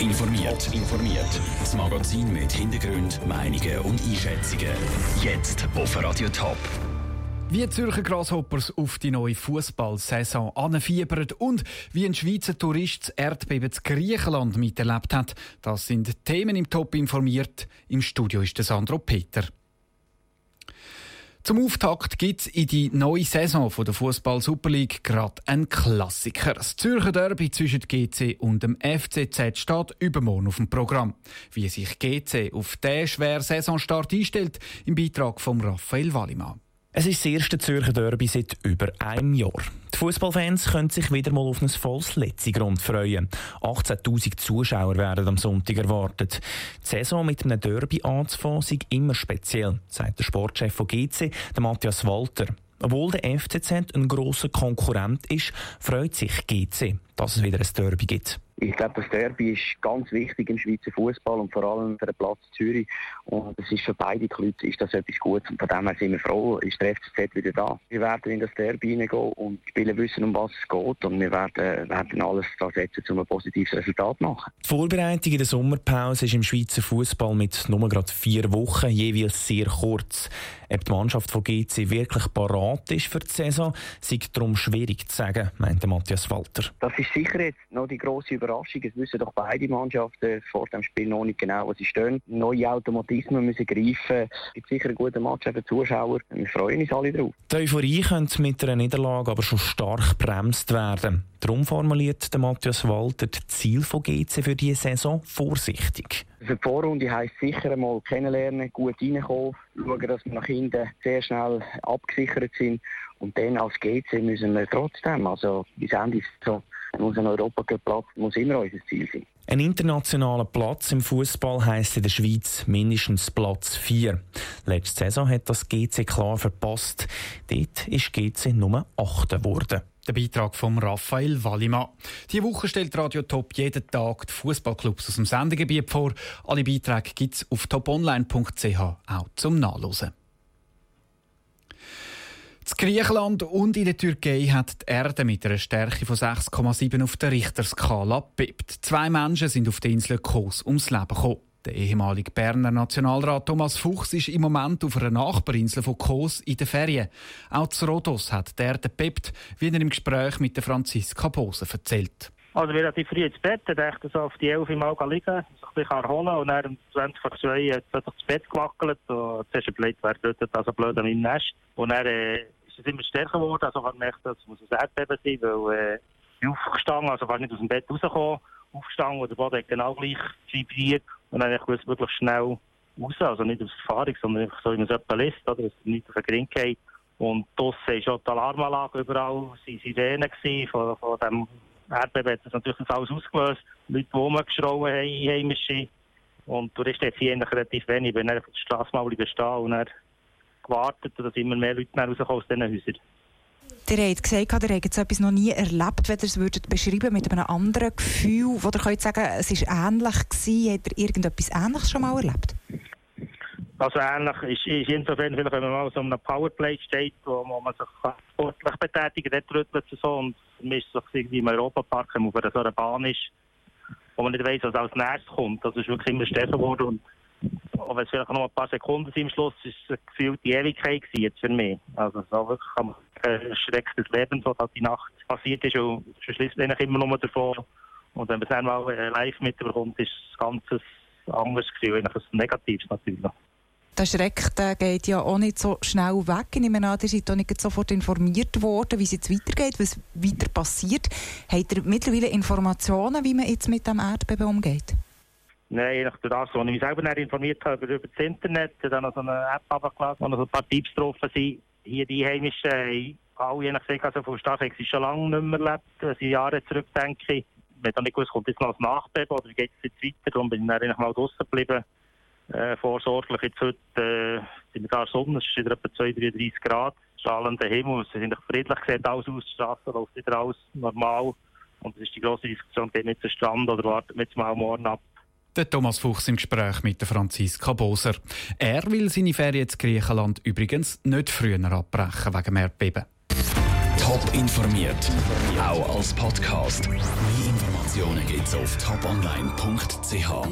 informiert. informiert. Das Magazin mit Hintergrund, Meinungen und Einschätzungen. Jetzt auf Radio Top. Wie Zürcher Grasshoppers auf die neue Fußballsaison anfiebern und wie ein Schweizer Tourist das Erdbeben zu Griechenland miterlebt hat, das sind Themen im Top informiert. Im Studio ist der Sandro Peter. Zum Auftakt gibt es in die neue Saison der Fußball Super League gerade einen Klassiker. Das Zürcher Derby zwischen GC und dem FCZ steht übermorgen auf dem Programm. Wie sich GC auf diesen schweren Saisonstart einstellt, im Beitrag von Raphael Wallimann. Es ist das erste Zürcher Derby seit über einem Jahr. Die Fußballfans können sich wieder mal auf ein volles Letzigrund freuen. 18.000 Zuschauer werden am Sonntag erwartet. Die Saison mit einem Derby anzufangen ist immer speziell, sagt der Sportchef von GC, der Matthias Walter. Obwohl der FCZ ein grosser Konkurrent ist, freut sich GC, dass es wieder ein Derby gibt. Ich glaube, das Derby ist ganz wichtig im Schweizer Fußball und vor allem für den Platz Zürich. Und es ist für beide Clubs ist das etwas Gutes. Und von dem her sind wir froh, ist der FCZ wieder da. Wir werden in das Derby hineingehen und die Spieler wissen, um was es geht. Und wir werden, werden alles daran setzen, um ein positives Resultat zu machen. Die Vorbereitung in der Sommerpause ist im Schweizer Fußball mit nur gerade vier Wochen jeweils sehr kurz. Ob die Mannschaft von GC wirklich parat ist für die Saison, ist darum schwierig zu sagen, meinte Matthias Walter. Das ist sicher jetzt noch die grosse Überraschung. Es wissen doch beide Mannschaften vor dem Spiel noch nicht genau, wo sie stehen. Neue Automatismen müssen greifen. Es gibt sicher einen guten Match für die Zuschauer. Wir freuen uns alle drauf. Die Euphorie könnte mit einer Niederlage aber schon stark bremst werden. Darum formuliert der Matthias Walter das Ziel von GC für diese Saison vorsichtig. Für die Vorrunde heisst sicher einmal kennenlernen, gut reinkommen, schauen, dass wir nach hinten sehr schnell abgesichert sind. Und dann als GC müssen wir trotzdem, also bis Ende so muss ein Europacup-Platz muss immer unser Ziel sein. Ein internationaler Platz im Fußball heisst in der Schweiz mindestens Platz 4. Letzte Saison hat das GC klar verpasst. Dort ist GC Nummer 8 geworden. Der Beitrag von Raphael Wallimann. Diese Woche stellt Radio Top jeden Tag die Fußballclubs aus dem Sendegebiet vor. Alle Beiträge gibt es auf toponline.ch auch zum Nachlesen. In Griechenland und in der Türkei hat die Erde mit einer Stärke von 6,7 auf der Richterskala bebt. Zwei Menschen sind auf der Insel Kos ums Leben gekommen. Der ehemalige Berner Nationalrat Thomas Fuchs ist im Moment auf einer Nachbarinsel von Kos in den Ferien. Auch zu Rhodos hat Erde bebt, wie er im Gespräch mit der Franziska Bose erzählt. Also relativ früh ins Bett, dachte so auf die 11 Uhr mal liegen, sich ein bisschen erholen und dann um 20 vor 2 hat es das Bett gewackelt und zuerst überlegt, wer dort also blöd an meinem Nest. Und dann äh, ist es immer stärker geworden, also ich habe gemerkt, das muss ein Erdbeben sein, weil äh, ich aufgestanden, also ich nicht aus dem Bett rausgekommen, aufgestanden und der Boden hat genau gleich vibriert und dann habe ich wirklich schnell raus, also nicht aus Erfahrung, sondern einfach so, wie man es etwa liest, oder, dass es nicht auf den geht. Und draussen war schon die Alarmanlage überall, es waren Sirenen von, von dem Erdbeben hat das natürlich alles ausgelöst. Leute, die rumgeschrauen haben, Einheimische. Und Touristen hat hier eigentlich relativ wenig. Ich bin dann auf der Straße mal stehen und dann gewartet, dass immer mehr Leute rauskommen aus diesen Häusern. Ihr habt gesagt, ihr habt so etwas noch nie erlebt. Wenn ihr es würdet beschreiben mit einem anderen Gefühl, wo ihr könnt sagen, es war ähnlich gewesen, habt ihr irgendetwas Ähnliches schon mal erlebt? Also ähnlich ist, ist insofern, wenn man mal so einem Powerplay steht, wo, man sich sportlich betätigt, dort rüttelt es so und man ist so irgendwie im Europapark, wenn man auf so einer Bahn ist, wo man nicht weiss, was als nächstes kommt. Das ist wirklich immer stärker geworden und wenn es vielleicht noch ein paar Sekunden sind am Schluss, ist es gefühlt die Ewigkeit jetzt für mich. Also so wirklich kann man ein schreckliches Leben, was halt die Nacht passiert ist und schließt eigentlich immer nur davon. Und wenn man es dann mal äh, live mitbekommt, ist es ein ganz anderes Gefühl, ein negatives natürlich. Der Schreck der geht ja auch nicht so schnell weg. Ich nehme an, ihr seid auch nicht sofort informiert worden, wie es jetzt weitergeht, was weiter passiert. Habt ihr mittlerweile Informationen, wie man jetzt mit dem Erdbeben umgeht? Nein, nach das, was ich mich selber informiert habe über das Internet, dann so eine App abgeladen, wo noch ein paar Tipps drauf sind. Hier die Einheimischen haben alle je nachdem, also Start haben sie schon lange nicht mehr erlebt, wenn ich Jahre zurückdenke. Ich habe nicht gewusst, kommt jetzt noch ein Nachbeben oder geht es jetzt weiter, darum bin ich dann mal draußen geblieben äh, vorsorglich. Jetzt heute äh, sind wir da Sonne, es ist wieder etwa 32, 33 Grad, strahlender Himmel, es ist friedlich, sieht alles aus, läuft wieder alles normal. Und es ist die grosse Diskussion, geht nicht Strand oder wartet jetzt mal morgen ab. Der Thomas Fuchs im Gespräch mit der Franziska Boser. Er will seine Ferien in Griechenland übrigens nicht früher abbrechen wegen Erdbeben. Top informiert, auch als Podcast. Mehr Informationen gibt's auf toponline.ch.